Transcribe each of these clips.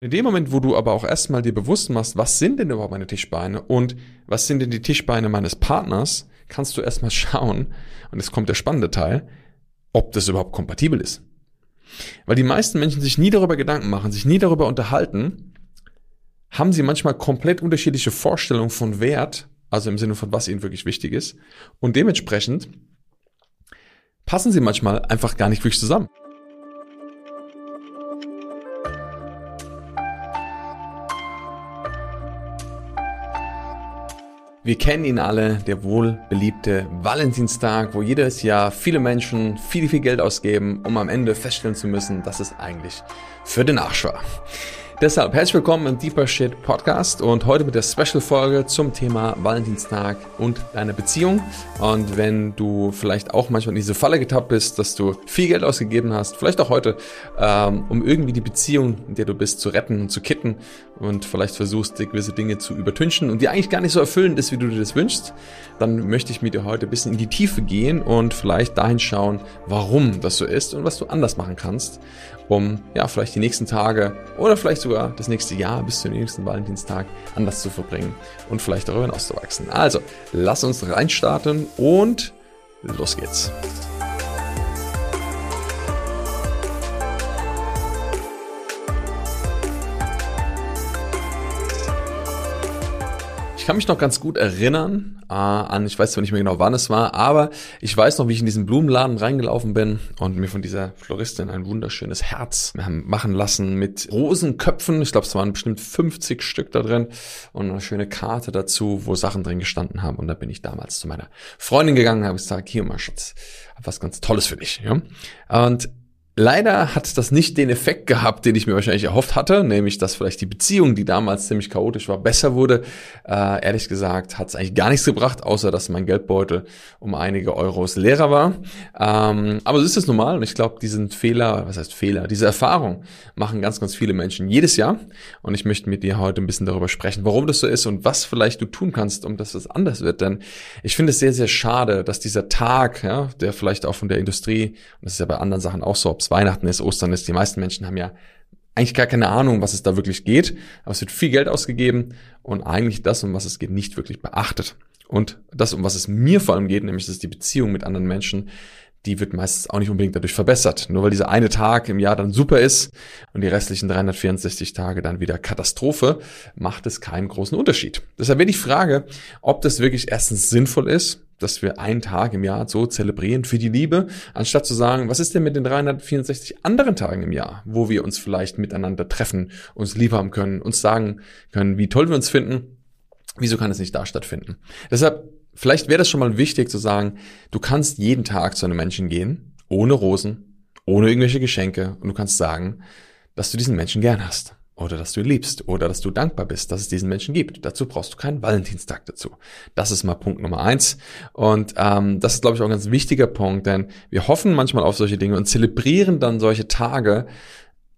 In dem Moment, wo du aber auch erstmal dir bewusst machst, was sind denn überhaupt meine Tischbeine und was sind denn die Tischbeine meines Partners, kannst du erstmal schauen, und jetzt kommt der spannende Teil, ob das überhaupt kompatibel ist. Weil die meisten Menschen sich nie darüber Gedanken machen, sich nie darüber unterhalten, haben sie manchmal komplett unterschiedliche Vorstellungen von Wert, also im Sinne von was ihnen wirklich wichtig ist, und dementsprechend passen sie manchmal einfach gar nicht wirklich zusammen. Wir kennen ihn alle, der wohlbeliebte Valentinstag, wo jedes Jahr viele Menschen viel, viel Geld ausgeben, um am Ende feststellen zu müssen, dass es eigentlich für den Arsch war. Deshalb herzlich willkommen im Deeper Shit Podcast und heute mit der Special-Folge zum Thema Valentinstag und deine Beziehung. Und wenn du vielleicht auch manchmal in diese Falle getappt bist, dass du viel Geld ausgegeben hast, vielleicht auch heute, ähm, um irgendwie die Beziehung, in der du bist, zu retten und zu kitten und vielleicht versuchst, gewisse Dinge zu übertünchen und die eigentlich gar nicht so erfüllend ist, wie du dir das wünschst, dann möchte ich mit dir heute ein bisschen in die Tiefe gehen und vielleicht dahin schauen, warum das so ist und was du anders machen kannst, um ja vielleicht die nächsten Tage oder vielleicht sogar das nächste Jahr bis zum nächsten Valentinstag anders zu verbringen und vielleicht darüber hinaus zu wachsen. Also, lass uns reinstarten und los geht's. Kann mich noch ganz gut erinnern äh, an, ich weiß zwar nicht mehr genau, wann es war, aber ich weiß noch, wie ich in diesen Blumenladen reingelaufen bin und mir von dieser Floristin ein wunderschönes Herz machen lassen mit Rosenköpfen. Ich glaube, es waren bestimmt 50 Stück da drin und eine schöne Karte dazu, wo Sachen drin gestanden haben. Und da bin ich damals zu meiner Freundin gegangen, habe gesagt, hier mal Schatz, hab was ganz Tolles für dich. Ja? Und Leider hat das nicht den Effekt gehabt, den ich mir wahrscheinlich erhofft hatte, nämlich dass vielleicht die Beziehung, die damals ziemlich chaotisch war, besser wurde. Äh, ehrlich gesagt hat es eigentlich gar nichts gebracht, außer dass mein Geldbeutel um einige Euros leerer war. Ähm, aber so ist es normal und ich glaube, diesen Fehler, was heißt Fehler, diese Erfahrung machen ganz, ganz viele Menschen jedes Jahr. Und ich möchte mit dir heute ein bisschen darüber sprechen, warum das so ist und was vielleicht du tun kannst, um dass das anders wird. Denn ich finde es sehr, sehr schade, dass dieser Tag, ja, der vielleicht auch von der Industrie, und das ist ja bei anderen Sachen auch so, ob Weihnachten ist, Ostern ist. Die meisten Menschen haben ja eigentlich gar keine Ahnung, was es da wirklich geht. Aber es wird viel Geld ausgegeben und eigentlich das, um was es geht, nicht wirklich beachtet. Und das, um was es mir vor allem geht, nämlich das ist die Beziehung mit anderen Menschen, die wird meistens auch nicht unbedingt dadurch verbessert. Nur weil dieser eine Tag im Jahr dann super ist und die restlichen 364 Tage dann wieder Katastrophe, macht es keinen großen Unterschied. Deshalb wäre die Frage, ob das wirklich erstens sinnvoll ist, dass wir einen Tag im Jahr so zelebrieren für die Liebe, anstatt zu sagen, was ist denn mit den 364 anderen Tagen im Jahr, wo wir uns vielleicht miteinander treffen, uns lieb haben können, uns sagen können, wie toll wir uns finden. Wieso kann es nicht da stattfinden? Deshalb, vielleicht wäre das schon mal wichtig zu sagen, du kannst jeden Tag zu einem Menschen gehen, ohne Rosen, ohne irgendwelche Geschenke, und du kannst sagen, dass du diesen Menschen gern hast oder dass du liebst oder dass du dankbar bist, dass es diesen Menschen gibt. Dazu brauchst du keinen Valentinstag dazu. Das ist mal Punkt Nummer eins. Und ähm, das ist, glaube ich, auch ein ganz wichtiger Punkt, denn wir hoffen manchmal auf solche Dinge und zelebrieren dann solche Tage,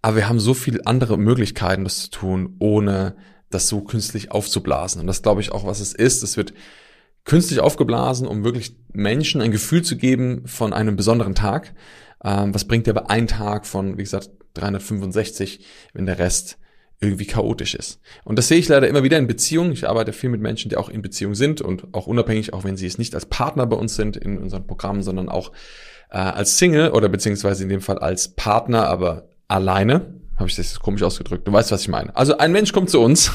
aber wir haben so viele andere Möglichkeiten, das zu tun, ohne das so künstlich aufzublasen. Und das glaube ich auch, was es ist. Es wird künstlich aufgeblasen, um wirklich Menschen ein Gefühl zu geben von einem besonderen Tag. Ähm, was bringt dir aber ein Tag von, wie gesagt, 365, wenn der Rest irgendwie chaotisch ist. Und das sehe ich leider immer wieder in Beziehungen. Ich arbeite viel mit Menschen, die auch in Beziehung sind und auch unabhängig, auch wenn sie es nicht als Partner bei uns sind in unseren Programmen, sondern auch äh, als Single oder beziehungsweise in dem Fall als Partner, aber alleine. Habe ich das komisch ausgedrückt? Du weißt, was ich meine. Also ein Mensch kommt zu uns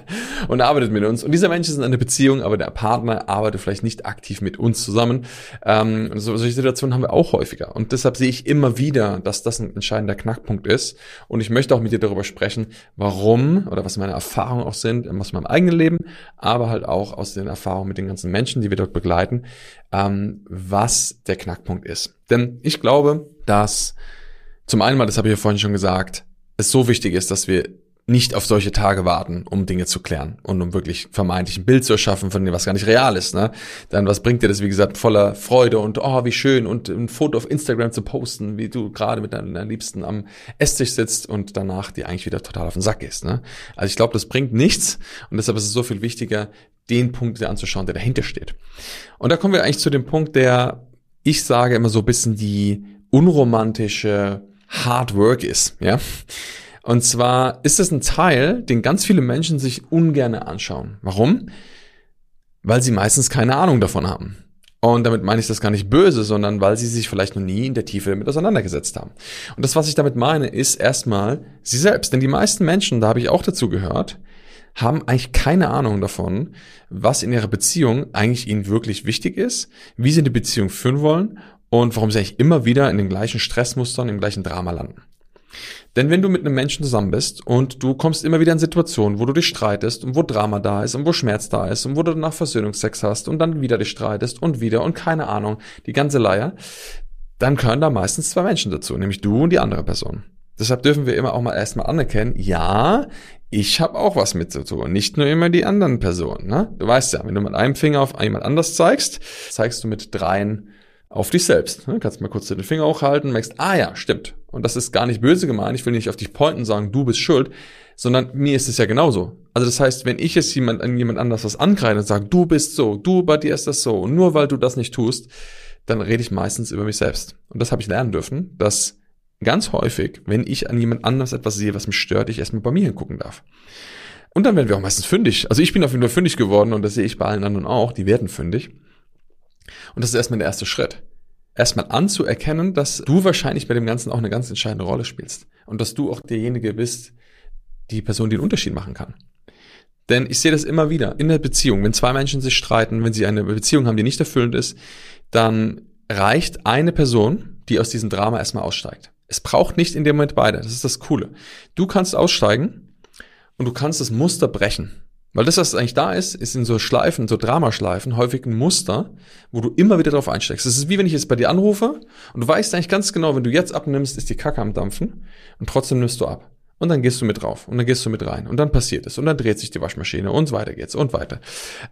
und arbeitet mit uns. Und dieser Mensch ist in einer Beziehung, aber der Partner arbeitet vielleicht nicht aktiv mit uns zusammen. Ähm, so, solche Situationen haben wir auch häufiger. Und deshalb sehe ich immer wieder, dass das ein entscheidender Knackpunkt ist. Und ich möchte auch mit dir darüber sprechen, warum oder was meine Erfahrungen auch sind aus meinem eigenen Leben, aber halt auch aus den Erfahrungen mit den ganzen Menschen, die wir dort begleiten, ähm, was der Knackpunkt ist. Denn ich glaube, dass zum einen mal, das habe ich ja vorhin schon gesagt, es so wichtig ist, dass wir nicht auf solche Tage warten, um Dinge zu klären und um wirklich vermeintlich ein Bild zu erschaffen von dem, was gar nicht real ist. Ne? Dann was bringt dir das, wie gesagt, voller Freude und oh, wie schön und ein Foto auf Instagram zu posten, wie du gerade mit deiner Liebsten am Esstisch sitzt und danach dir eigentlich wieder total auf den Sack gehst. Ne? Also ich glaube, das bringt nichts und deshalb ist es so viel wichtiger, den Punkt anzuschauen, der dahinter steht. Und da kommen wir eigentlich zu dem Punkt, der ich sage immer so ein bisschen die unromantische Hard Work ist, ja. Und zwar ist es ein Teil, den ganz viele Menschen sich ungern anschauen. Warum? Weil sie meistens keine Ahnung davon haben. Und damit meine ich das gar nicht böse, sondern weil sie sich vielleicht noch nie in der Tiefe damit auseinandergesetzt haben. Und das, was ich damit meine, ist erstmal sie selbst. Denn die meisten Menschen, da habe ich auch dazu gehört, haben eigentlich keine Ahnung davon, was in ihrer Beziehung eigentlich ihnen wirklich wichtig ist, wie sie die Beziehung führen wollen und warum sie eigentlich immer wieder in den gleichen Stressmustern, im gleichen Drama landen. Denn wenn du mit einem Menschen zusammen bist und du kommst immer wieder in Situationen, wo du dich streitest und wo Drama da ist und wo Schmerz da ist und wo du danach Versöhnungsex hast und dann wieder dich streitest und wieder und keine Ahnung, die ganze Leier, dann gehören da meistens zwei Menschen dazu, nämlich du und die andere Person. Deshalb dürfen wir immer auch mal erstmal anerkennen, ja, ich habe auch was mit zu tun, nicht nur immer die anderen Personen. Ne? Du weißt ja, wenn du mit einem Finger auf jemand anders zeigst, zeigst du mit dreien auf dich selbst. Ne? Kannst mal kurz den Finger hochhalten, merkst, ah ja, stimmt. Und das ist gar nicht böse gemeint. Ich will nicht auf dich pointen sagen, du bist schuld, sondern mir ist es ja genauso. Also das heißt, wenn ich jetzt jemand an jemand anders was angreife und sage, du bist so, du bei dir ist das so, und nur weil du das nicht tust, dann rede ich meistens über mich selbst. Und das habe ich lernen dürfen, dass ganz häufig, wenn ich an jemand anders etwas sehe, was mich stört, ich erstmal bei mir hingucken darf. Und dann werden wir auch meistens fündig. Also ich bin auf jeden Fall fündig geworden und das sehe ich bei allen anderen auch, die werden fündig. Und das ist erstmal der erste Schritt. Erstmal anzuerkennen, dass du wahrscheinlich bei dem Ganzen auch eine ganz entscheidende Rolle spielst. Und dass du auch derjenige bist, die Person, die den Unterschied machen kann. Denn ich sehe das immer wieder in der Beziehung. Wenn zwei Menschen sich streiten, wenn sie eine Beziehung haben, die nicht erfüllend ist, dann reicht eine Person, die aus diesem Drama erstmal aussteigt. Es braucht nicht in dem Moment beide. Das ist das Coole. Du kannst aussteigen und du kannst das Muster brechen. Weil das, was eigentlich da ist, ist in so Schleifen, so Dramaschleifen häufig ein Muster, wo du immer wieder drauf einsteigst. Das ist wie wenn ich jetzt bei dir anrufe und du weißt eigentlich ganz genau, wenn du jetzt abnimmst, ist die Kacke am Dampfen und trotzdem nimmst du ab. Und dann gehst du mit drauf und dann gehst du mit rein und dann passiert es und dann dreht sich die Waschmaschine und weiter geht's und weiter.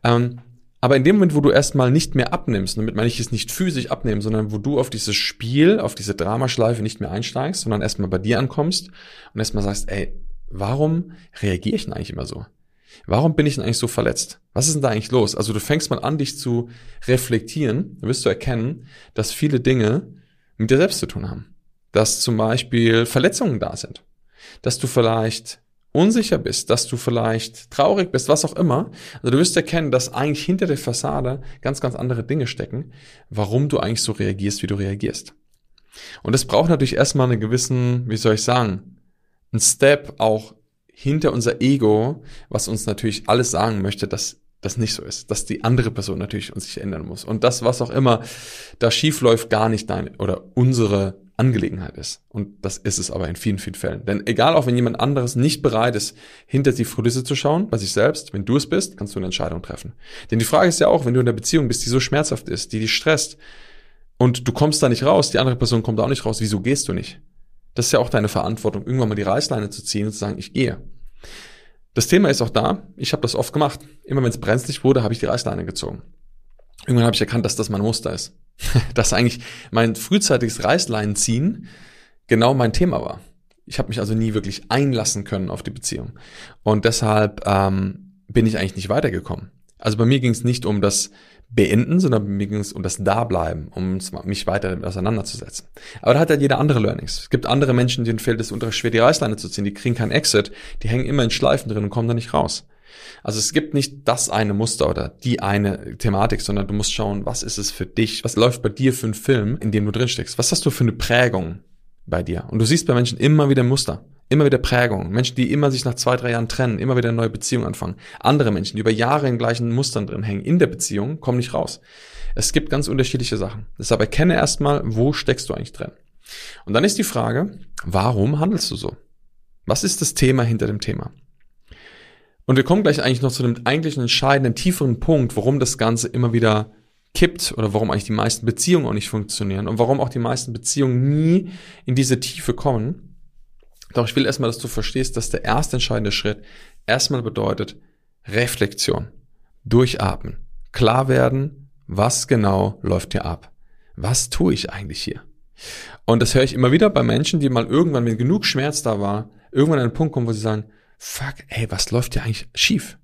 Ähm, aber in dem Moment, wo du erstmal nicht mehr abnimmst, damit meine ich es nicht physisch abnehmen, sondern wo du auf dieses Spiel, auf diese Dramaschleife nicht mehr einsteigst, sondern erstmal bei dir ankommst und erstmal sagst, ey, warum reagiere ich denn eigentlich immer so? Warum bin ich denn eigentlich so verletzt? Was ist denn da eigentlich los? Also du fängst mal an, dich zu reflektieren, dann wirst du erkennen, dass viele Dinge mit dir selbst zu tun haben. Dass zum Beispiel Verletzungen da sind. Dass du vielleicht unsicher bist, dass du vielleicht traurig bist, was auch immer. Also du wirst erkennen, dass eigentlich hinter der Fassade ganz, ganz andere Dinge stecken, warum du eigentlich so reagierst, wie du reagierst. Und es braucht natürlich erstmal einen gewissen, wie soll ich sagen, einen Step auch hinter unser Ego, was uns natürlich alles sagen möchte, dass das nicht so ist, dass die andere Person natürlich uns sich ändern muss. Und das, was auch immer da schief läuft, gar nicht deine oder unsere Angelegenheit ist. Und das ist es aber in vielen, vielen Fällen. Denn egal, auch wenn jemand anderes nicht bereit ist, hinter die Kulisse zu schauen, bei sich selbst, wenn du es bist, kannst du eine Entscheidung treffen. Denn die Frage ist ja auch, wenn du in einer Beziehung bist, die so schmerzhaft ist, die dich stresst, und du kommst da nicht raus, die andere Person kommt da auch nicht raus, wieso gehst du nicht? Das ist ja auch deine Verantwortung, irgendwann mal die Reißleine zu ziehen und zu sagen, ich gehe. Das Thema ist auch da, ich habe das oft gemacht. Immer wenn es brenzlig wurde, habe ich die Reißleine gezogen. Irgendwann habe ich erkannt, dass das mein Muster ist. dass eigentlich mein frühzeitiges Reißleinenziehen genau mein Thema war. Ich habe mich also nie wirklich einlassen können auf die Beziehung. Und deshalb ähm, bin ich eigentlich nicht weitergekommen. Also bei mir ging es nicht um das beenden, sondern mir ging es um das Dableiben, um mich weiter auseinanderzusetzen. Aber da hat ja jeder andere Learnings. Es gibt andere Menschen, denen fehlt es unter schwer, die Reißleine zu ziehen, die kriegen keinen Exit, die hängen immer in Schleifen drin und kommen da nicht raus. Also es gibt nicht das eine Muster oder die eine Thematik, sondern du musst schauen, was ist es für dich, was läuft bei dir für ein Film, in dem du drinsteckst, was hast du für eine Prägung bei dir. Und du siehst bei Menschen immer wieder Muster. Immer wieder Prägung. Menschen, die immer sich nach zwei, drei Jahren trennen, immer wieder eine neue Beziehung anfangen. Andere Menschen, die über Jahre in gleichen Mustern drin hängen, in der Beziehung, kommen nicht raus. Es gibt ganz unterschiedliche Sachen. Deshalb erkenne erstmal, wo steckst du eigentlich drin. Und dann ist die Frage, warum handelst du so? Was ist das Thema hinter dem Thema? Und wir kommen gleich eigentlich noch zu dem eigentlichen entscheidenden, tieferen Punkt, warum das Ganze immer wieder kippt oder warum eigentlich die meisten Beziehungen auch nicht funktionieren und warum auch die meisten Beziehungen nie in diese Tiefe kommen. Doch ich will erstmal, dass du verstehst, dass der erste entscheidende Schritt erstmal bedeutet Reflexion, durchatmen, klar werden, was genau läuft hier ab. Was tue ich eigentlich hier? Und das höre ich immer wieder bei Menschen, die mal irgendwann, wenn genug Schmerz da war, irgendwann an einen Punkt kommen, wo sie sagen, fuck, ey, was läuft hier eigentlich schief?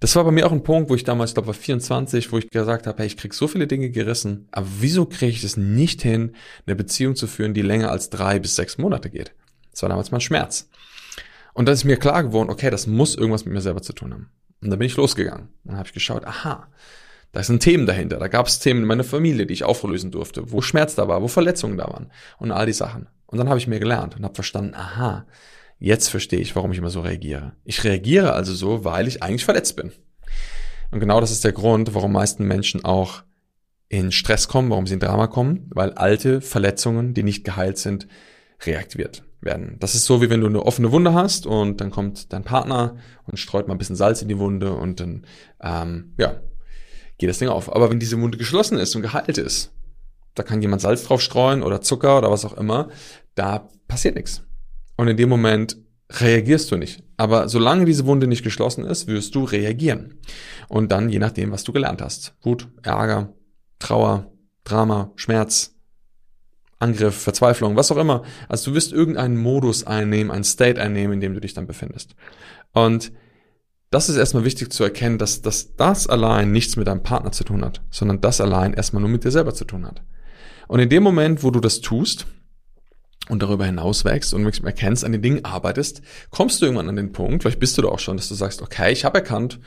Das war bei mir auch ein Punkt, wo ich damals, glaube war 24, wo ich gesagt habe, hey, ich krieg so viele Dinge gerissen, aber wieso kriege ich es nicht hin, eine Beziehung zu führen, die länger als drei bis sechs Monate geht? Das war damals mein Schmerz. Und dann ist mir klar geworden, okay, das muss irgendwas mit mir selber zu tun haben. Und dann bin ich losgegangen. Dann habe ich geschaut, aha, da sind Themen dahinter. Da gab es Themen in meiner Familie, die ich auflösen durfte, wo Schmerz da war, wo Verletzungen da waren und all die Sachen. Und dann habe ich mir gelernt und habe verstanden, aha, jetzt verstehe ich, warum ich immer so reagiere. Ich reagiere also so, weil ich eigentlich verletzt bin. Und genau das ist der Grund, warum meisten Menschen auch in Stress kommen, warum sie in Drama kommen, weil alte Verletzungen, die nicht geheilt sind, reaktiviert werden. Das ist so, wie wenn du eine offene Wunde hast und dann kommt dein Partner und streut mal ein bisschen Salz in die Wunde und dann, ähm, ja, geht das Ding auf. Aber wenn diese Wunde geschlossen ist und geheilt ist, da kann jemand Salz drauf streuen oder Zucker oder was auch immer, da passiert nichts. Und in dem Moment reagierst du nicht. Aber solange diese Wunde nicht geschlossen ist, wirst du reagieren. Und dann je nachdem, was du gelernt hast. Wut, Ärger, Trauer, Drama, Schmerz, Angriff, Verzweiflung, was auch immer. Also du wirst irgendeinen Modus einnehmen, einen State einnehmen, in dem du dich dann befindest. Und das ist erstmal wichtig zu erkennen, dass, dass das allein nichts mit deinem Partner zu tun hat, sondern das allein erstmal nur mit dir selber zu tun hat. Und in dem Moment, wo du das tust und darüber hinaus wächst und erkennst, an den Dingen arbeitest, kommst du irgendwann an den Punkt, vielleicht bist du da auch schon, dass du sagst, okay, ich habe erkannt,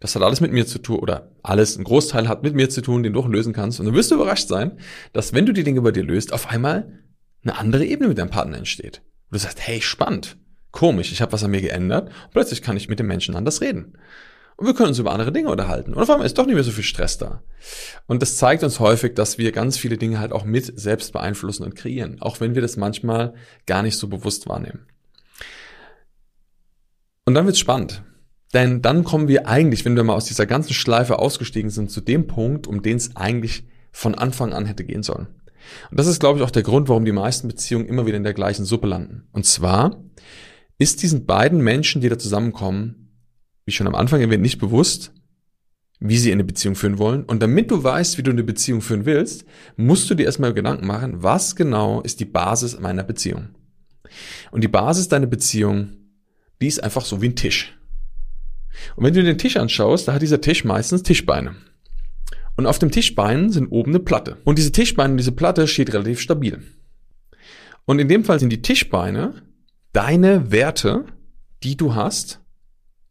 das hat alles mit mir zu tun oder alles, ein Großteil hat mit mir zu tun, den du auch lösen kannst. Und dann wirst du überrascht sein, dass wenn du die Dinge bei dir löst, auf einmal eine andere Ebene mit deinem Partner entsteht. Und du sagst, hey, spannend, komisch, ich habe was an mir geändert und plötzlich kann ich mit dem Menschen anders reden. Und wir können uns über andere Dinge unterhalten. Und auf einmal ist doch nicht mehr so viel Stress da. Und das zeigt uns häufig, dass wir ganz viele Dinge halt auch mit selbst beeinflussen und kreieren. Auch wenn wir das manchmal gar nicht so bewusst wahrnehmen. Und dann wird's spannend. Denn dann kommen wir eigentlich, wenn wir mal aus dieser ganzen Schleife ausgestiegen sind, zu dem Punkt, um den es eigentlich von Anfang an hätte gehen sollen. Und das ist, glaube ich, auch der Grund, warum die meisten Beziehungen immer wieder in der gleichen Suppe landen. Und zwar ist diesen beiden Menschen, die da zusammenkommen, wie schon am Anfang erwähnt, nicht bewusst, wie sie eine Beziehung führen wollen. Und damit du weißt, wie du eine Beziehung führen willst, musst du dir erstmal Gedanken machen, was genau ist die Basis meiner Beziehung. Und die Basis deiner Beziehung, die ist einfach so wie ein Tisch. Und wenn du den Tisch anschaust, da hat dieser Tisch meistens Tischbeine. Und auf dem Tischbein sind oben eine Platte. Und diese Tischbeine und diese Platte steht relativ stabil. Und in dem Fall sind die Tischbeine deine Werte, die du hast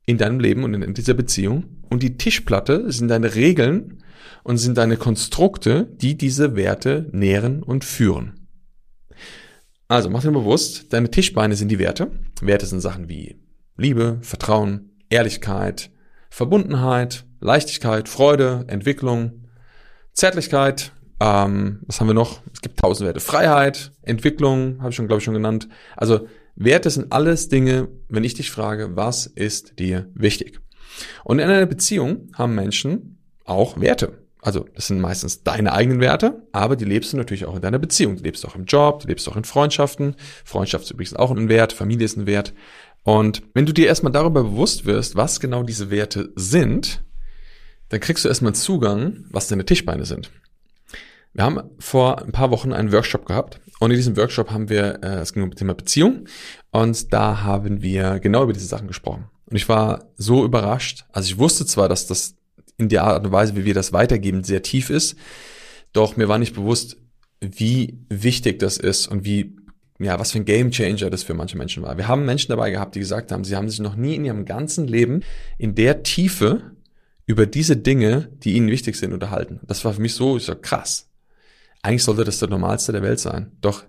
in deinem Leben und in dieser Beziehung. Und die Tischplatte sind deine Regeln und sind deine Konstrukte, die diese Werte nähren und führen. Also mach dir bewusst, deine Tischbeine sind die Werte. Werte sind Sachen wie Liebe, Vertrauen, Ehrlichkeit, Verbundenheit, Leichtigkeit, Freude, Entwicklung, Zärtlichkeit, ähm, was haben wir noch? Es gibt tausend Werte. Freiheit, Entwicklung, habe ich schon, glaube ich, schon genannt. Also Werte sind alles Dinge, wenn ich dich frage, was ist dir wichtig? Und in einer Beziehung haben Menschen auch Werte. Also das sind meistens deine eigenen Werte, aber die lebst du natürlich auch in deiner Beziehung. Du lebst auch im Job, du lebst auch in Freundschaften. Freundschaft ist übrigens auch ein Wert, Familie ist ein Wert. Und wenn du dir erstmal darüber bewusst wirst, was genau diese Werte sind, dann kriegst du erstmal Zugang, was deine Tischbeine sind. Wir haben vor ein paar Wochen einen Workshop gehabt und in diesem Workshop haben wir, äh, es ging um das Thema Beziehung und da haben wir genau über diese Sachen gesprochen. Und ich war so überrascht. Also ich wusste zwar, dass das in der Art und Weise, wie wir das weitergeben, sehr tief ist, doch mir war nicht bewusst, wie wichtig das ist und wie ja, was für ein Game Changer das für manche Menschen war. Wir haben Menschen dabei gehabt, die gesagt haben, sie haben sich noch nie in ihrem ganzen Leben in der Tiefe über diese Dinge, die ihnen wichtig sind, unterhalten. Das war für mich so, ich so krass. Eigentlich sollte das der normalste der Welt sein. Doch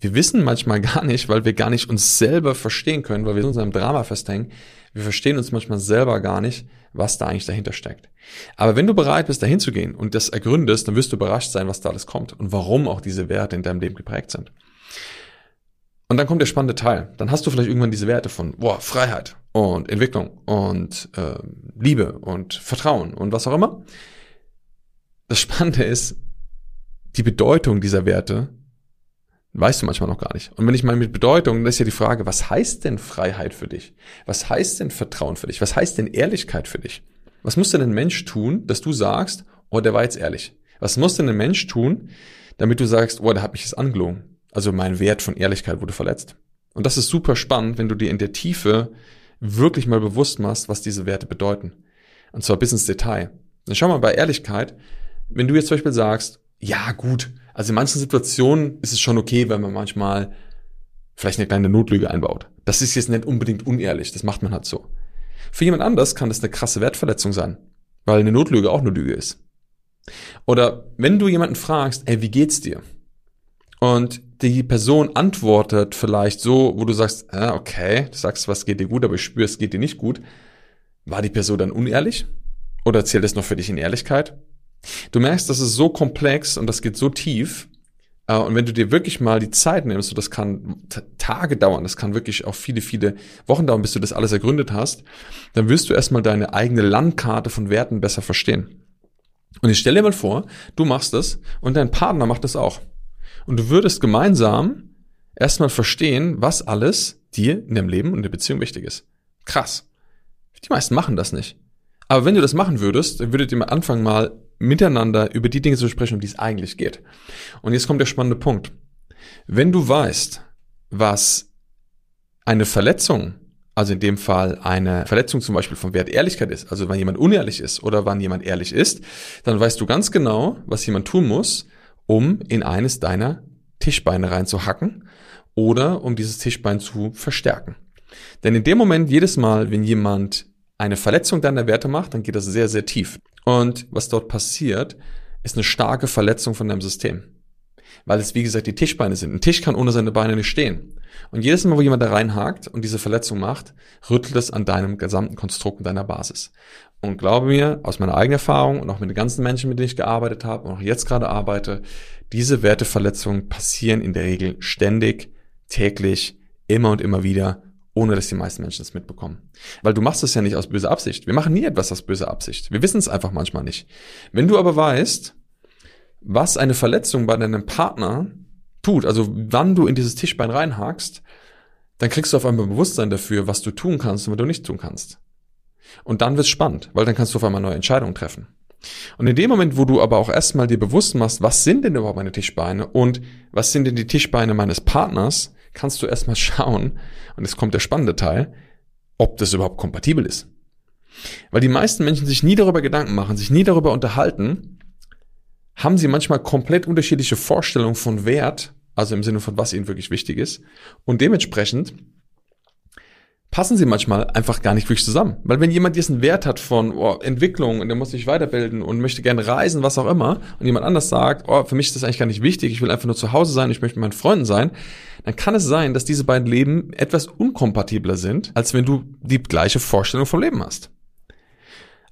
wir wissen manchmal gar nicht, weil wir gar nicht uns selber verstehen können, weil wir in unserem Drama festhängen. Wir verstehen uns manchmal selber gar nicht, was da eigentlich dahinter steckt. Aber wenn du bereit bist, dahin zu gehen und das ergründest, dann wirst du überrascht sein, was da alles kommt und warum auch diese Werte in deinem Leben geprägt sind. Und dann kommt der spannende Teil. Dann hast du vielleicht irgendwann diese Werte von boah, Freiheit und Entwicklung und äh, Liebe und Vertrauen und was auch immer. Das Spannende ist, die Bedeutung dieser Werte weißt du manchmal noch gar nicht. Und wenn ich mal mit Bedeutung, das ist ja die Frage, was heißt denn Freiheit für dich? Was heißt denn Vertrauen für dich? Was heißt denn Ehrlichkeit für dich? Was muss denn ein Mensch tun, dass du sagst, oh, der war jetzt ehrlich? Was muss denn ein Mensch tun, damit du sagst, oh, der hat mich jetzt angelogen? Also mein Wert von Ehrlichkeit wurde verletzt. Und das ist super spannend, wenn du dir in der Tiefe wirklich mal bewusst machst, was diese Werte bedeuten. Und zwar bis ins Detail. Dann schau mal bei Ehrlichkeit, wenn du jetzt zum Beispiel sagst, ja gut, also in manchen Situationen ist es schon okay, wenn man manchmal vielleicht eine kleine Notlüge einbaut. Das ist jetzt nicht unbedingt unehrlich, das macht man halt so. Für jemand anders kann das eine krasse Wertverletzung sein, weil eine Notlüge auch eine Lüge ist. Oder wenn du jemanden fragst, ey, wie geht's dir? Und die Person antwortet vielleicht so, wo du sagst, ah, okay, du sagst, was geht dir gut, aber ich spüre, es geht dir nicht gut. War die Person dann unehrlich? Oder zählt es noch für dich in Ehrlichkeit? Du merkst, das ist so komplex und das geht so tief. Äh, und wenn du dir wirklich mal die Zeit nimmst, und das kann Tage dauern, das kann wirklich auch viele, viele Wochen dauern, bis du das alles ergründet hast, dann wirst du erstmal deine eigene Landkarte von Werten besser verstehen. Und ich stell dir mal vor, du machst das und dein Partner macht das auch. Und du würdest gemeinsam erstmal verstehen, was alles dir in deinem Leben und in der Beziehung wichtig ist. Krass. Die meisten machen das nicht. Aber wenn du das machen würdest, dann würdet ihr mal anfangen, mal miteinander über die Dinge zu sprechen, um die es eigentlich geht. Und jetzt kommt der spannende Punkt. Wenn du weißt, was eine Verletzung, also in dem Fall eine Verletzung zum Beispiel vom Wert Ehrlichkeit ist, also wenn jemand unehrlich ist oder wann jemand ehrlich ist, dann weißt du ganz genau, was jemand tun muss, um in eines deiner Tischbeine reinzuhacken oder um dieses Tischbein zu verstärken. Denn in dem Moment, jedes Mal, wenn jemand eine Verletzung deiner Werte macht, dann geht das sehr, sehr tief. Und was dort passiert, ist eine starke Verletzung von deinem System. Weil es, wie gesagt, die Tischbeine sind. Ein Tisch kann ohne seine Beine nicht stehen. Und jedes Mal, wo jemand da reinhakt und diese Verletzung macht, rüttelt es an deinem gesamten Konstrukt und deiner Basis. Und glaube mir, aus meiner eigenen Erfahrung und auch mit den ganzen Menschen, mit denen ich gearbeitet habe und auch jetzt gerade arbeite, diese Werteverletzungen passieren in der Regel ständig, täglich, immer und immer wieder ohne dass die meisten Menschen es mitbekommen. Weil du machst es ja nicht aus böser Absicht. Wir machen nie etwas aus böser Absicht. Wir wissen es einfach manchmal nicht. Wenn du aber weißt, was eine Verletzung bei deinem Partner tut, also wann du in dieses Tischbein reinhakst, dann kriegst du auf einmal Bewusstsein dafür, was du tun kannst und was du nicht tun kannst. Und dann wird's spannend, weil dann kannst du auf einmal neue Entscheidungen treffen. Und in dem Moment, wo du aber auch erstmal dir bewusst machst, was sind denn überhaupt meine Tischbeine und was sind denn die Tischbeine meines Partners, kannst du erstmal schauen, und jetzt kommt der spannende Teil, ob das überhaupt kompatibel ist. Weil die meisten Menschen sich nie darüber Gedanken machen, sich nie darüber unterhalten, haben sie manchmal komplett unterschiedliche Vorstellungen von Wert, also im Sinne von was ihnen wirklich wichtig ist. Und dementsprechend passen sie manchmal einfach gar nicht wirklich zusammen. Weil wenn jemand diesen Wert hat von oh, Entwicklung und der muss sich weiterbilden und möchte gerne reisen, was auch immer, und jemand anders sagt, oh, für mich ist das eigentlich gar nicht wichtig, ich will einfach nur zu Hause sein, ich möchte mit meinen Freunden sein, dann kann es sein, dass diese beiden Leben etwas unkompatibler sind, als wenn du die gleiche Vorstellung vom Leben hast.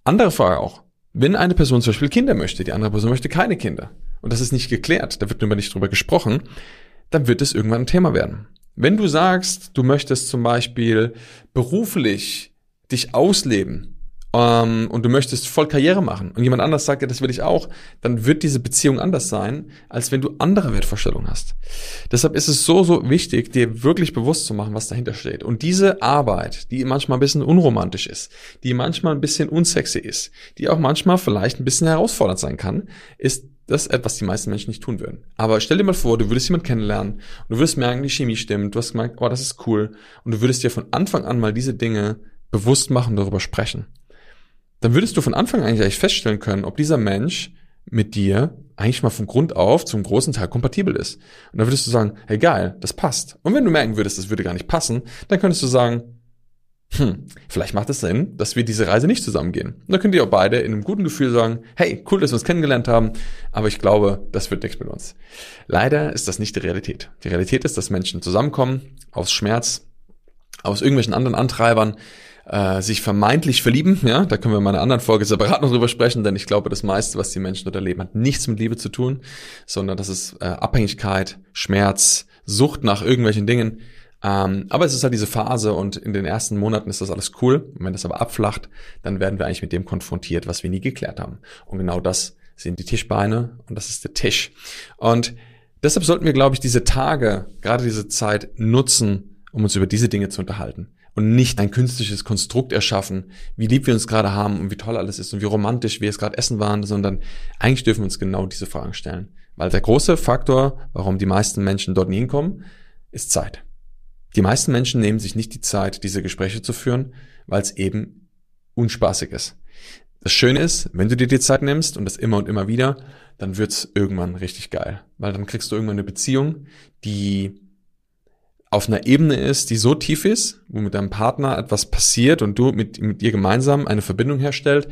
Andere Frage auch. Wenn eine Person zum Beispiel Kinder möchte, die andere Person möchte keine Kinder, und das ist nicht geklärt, da wird nur nicht drüber gesprochen, dann wird es irgendwann ein Thema werden. Wenn du sagst, du möchtest zum Beispiel beruflich dich ausleben ähm, und du möchtest voll Karriere machen und jemand anders sagt, ja, das will ich auch, dann wird diese Beziehung anders sein, als wenn du andere Wertvorstellungen hast. Deshalb ist es so, so wichtig, dir wirklich bewusst zu machen, was dahinter steht. Und diese Arbeit, die manchmal ein bisschen unromantisch ist, die manchmal ein bisschen unsexy ist, die auch manchmal vielleicht ein bisschen herausfordernd sein kann, ist das ist etwas, die meisten Menschen nicht tun würden. Aber stell dir mal vor, du würdest jemanden kennenlernen und du würdest merken, die Chemie stimmt, du hast gemerkt, oh, das ist cool. Und du würdest dir von Anfang an mal diese Dinge bewusst machen, darüber sprechen. Dann würdest du von Anfang an eigentlich feststellen können, ob dieser Mensch mit dir eigentlich mal von Grund auf zum großen Teil kompatibel ist. Und dann würdest du sagen, hey das passt. Und wenn du merken würdest, das würde gar nicht passen, dann könntest du sagen, hm, vielleicht macht es Sinn, dass wir diese Reise nicht zusammengehen. Und dann könnt ihr auch beide in einem guten Gefühl sagen, hey, cool, dass wir uns kennengelernt haben, aber ich glaube, das wird nichts mit uns. Leider ist das nicht die Realität. Die Realität ist, dass Menschen zusammenkommen, aus Schmerz, aus irgendwelchen anderen Antreibern, äh, sich vermeintlich verlieben, ja, da können wir in einer anderen Folge separat noch drüber sprechen, denn ich glaube, das meiste, was die Menschen dort erleben, hat nichts mit Liebe zu tun, sondern das ist äh, Abhängigkeit, Schmerz, Sucht nach irgendwelchen Dingen, ähm, aber es ist halt diese Phase und in den ersten Monaten ist das alles cool. Und wenn das aber abflacht, dann werden wir eigentlich mit dem konfrontiert, was wir nie geklärt haben. Und genau das sind die Tischbeine und das ist der Tisch. Und deshalb sollten wir, glaube ich, diese Tage, gerade diese Zeit nutzen, um uns über diese Dinge zu unterhalten und nicht ein künstliches Konstrukt erschaffen, wie lieb wir uns gerade haben und wie toll alles ist und wie romantisch wir es gerade essen waren, sondern eigentlich dürfen wir uns genau diese Fragen stellen. Weil der große Faktor, warum die meisten Menschen dort nie hinkommen, ist Zeit. Die meisten Menschen nehmen sich nicht die Zeit, diese Gespräche zu führen, weil es eben unspaßig ist. Das Schöne ist, wenn du dir die Zeit nimmst und das immer und immer wieder, dann wird's irgendwann richtig geil. Weil dann kriegst du irgendwann eine Beziehung, die auf einer Ebene ist, die so tief ist, wo mit deinem Partner etwas passiert und du mit, mit ihr gemeinsam eine Verbindung herstellt,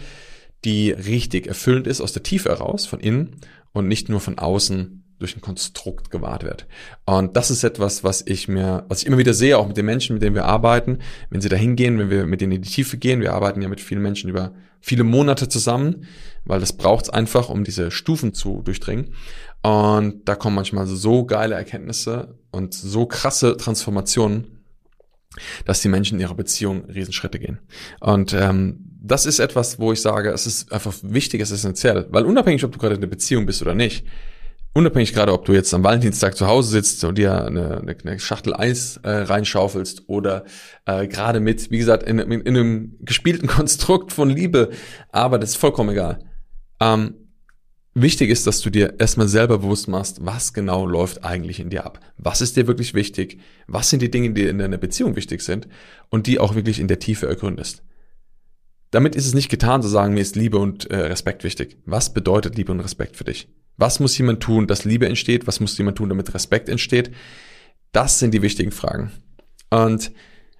die richtig erfüllend ist aus der Tiefe heraus, von innen und nicht nur von außen durch ein Konstrukt gewahrt wird. Und das ist etwas, was ich mir, was ich immer wieder sehe, auch mit den Menschen, mit denen wir arbeiten, wenn sie da hingehen, wenn wir mit denen in die Tiefe gehen. Wir arbeiten ja mit vielen Menschen über viele Monate zusammen, weil das braucht es einfach, um diese Stufen zu durchdringen. Und da kommen manchmal so geile Erkenntnisse und so krasse Transformationen, dass die Menschen in ihrer Beziehung Riesenschritte gehen. Und ähm, das ist etwas, wo ich sage, es ist einfach wichtig, es ist essentiell, weil unabhängig, ob du gerade in einer Beziehung bist oder nicht, unabhängig gerade, ob du jetzt am Valentinstag zu Hause sitzt und dir eine, eine, eine Schachtel Eis äh, reinschaufelst oder äh, gerade mit, wie gesagt, in, in, in, einem gespielten Konstrukt von Liebe, aber das ist vollkommen egal. Ähm, wichtig ist, dass du dir erstmal selber bewusst machst, was genau läuft eigentlich in dir ab. Was ist dir wirklich wichtig? Was sind die Dinge, die in deiner Beziehung wichtig sind und die auch wirklich in der Tiefe ergründest. Damit ist es nicht getan zu sagen, mir ist Liebe und äh, Respekt wichtig. Was bedeutet Liebe und Respekt für dich? Was muss jemand tun, dass Liebe entsteht? Was muss jemand tun, damit Respekt entsteht? Das sind die wichtigen Fragen. Und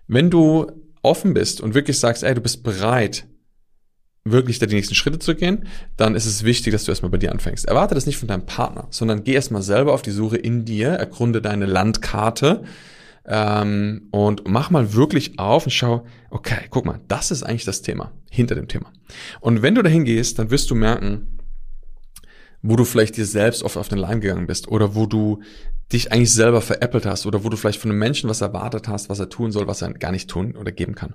wenn du offen bist und wirklich sagst, ey, du bist bereit, wirklich da die nächsten Schritte zu gehen, dann ist es wichtig, dass du erstmal bei dir anfängst. Erwarte das nicht von deinem Partner, sondern geh erstmal selber auf die Suche in dir, ergründe deine Landkarte ähm, und mach mal wirklich auf und schau, okay, guck mal, das ist eigentlich das Thema, hinter dem Thema. Und wenn du dahin gehst, dann wirst du merken, wo du vielleicht dir selbst oft auf den Leim gegangen bist oder wo du dich eigentlich selber veräppelt hast oder wo du vielleicht von einem Menschen was erwartet hast, was er tun soll, was er gar nicht tun oder geben kann.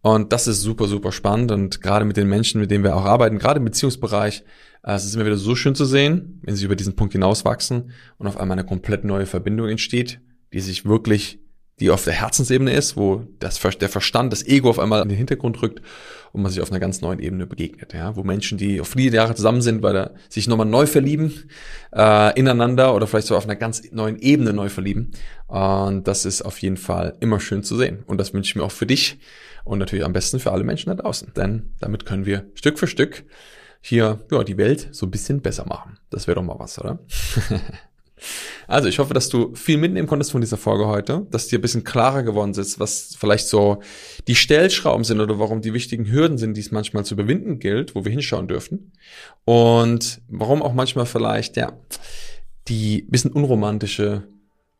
Und das ist super, super spannend und gerade mit den Menschen, mit denen wir auch arbeiten, gerade im Beziehungsbereich, äh, es ist immer wieder so schön zu sehen, wenn sie über diesen Punkt hinauswachsen und auf einmal eine komplett neue Verbindung entsteht, die sich wirklich die auf der Herzensebene ist, wo das, der Verstand, das Ego auf einmal in den Hintergrund rückt und man sich auf einer ganz neuen Ebene begegnet, ja, wo Menschen, die auf viele Jahre zusammen sind, weil sich nochmal neu verlieben äh, ineinander oder vielleicht so auf einer ganz neuen Ebene neu verlieben. Und das ist auf jeden Fall immer schön zu sehen. Und das wünsche ich mir auch für dich und natürlich am besten für alle Menschen da draußen, denn damit können wir Stück für Stück hier ja, die Welt so ein bisschen besser machen. Das wäre doch mal was, oder? Also ich hoffe, dass du viel mitnehmen konntest von dieser Folge heute, dass dir ein bisschen klarer geworden ist, was vielleicht so die Stellschrauben sind oder warum die wichtigen Hürden sind, die es manchmal zu überwinden gilt, wo wir hinschauen dürfen. Und warum auch manchmal vielleicht, ja, die bisschen unromantische,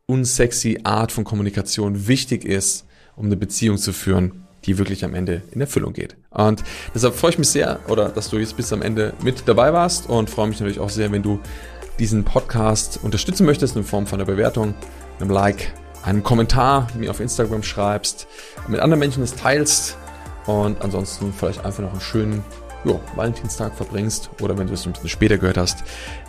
unsexy Art von Kommunikation wichtig ist, um eine Beziehung zu führen, die wirklich am Ende in Erfüllung geht. Und deshalb freue ich mich sehr, oder dass du jetzt bis am Ende mit dabei warst und freue mich natürlich auch sehr, wenn du diesen Podcast unterstützen möchtest in Form von einer Bewertung, einem Like, einem Kommentar, mir auf Instagram schreibst, mit anderen Menschen es teilst und ansonsten vielleicht einfach noch einen schönen jo, Valentinstag verbringst oder wenn du es ein bisschen später gehört hast,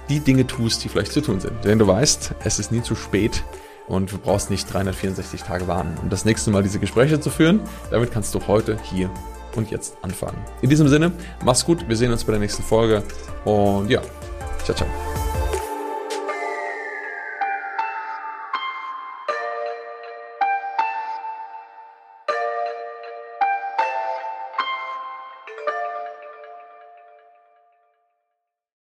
die Dinge tust, die vielleicht zu tun sind. Denn du weißt, es ist nie zu spät und du brauchst nicht 364 Tage warten, um das nächste Mal diese Gespräche zu führen. Damit kannst du heute, hier und jetzt anfangen. In diesem Sinne, mach's gut, wir sehen uns bei der nächsten Folge und ja, ciao, ciao.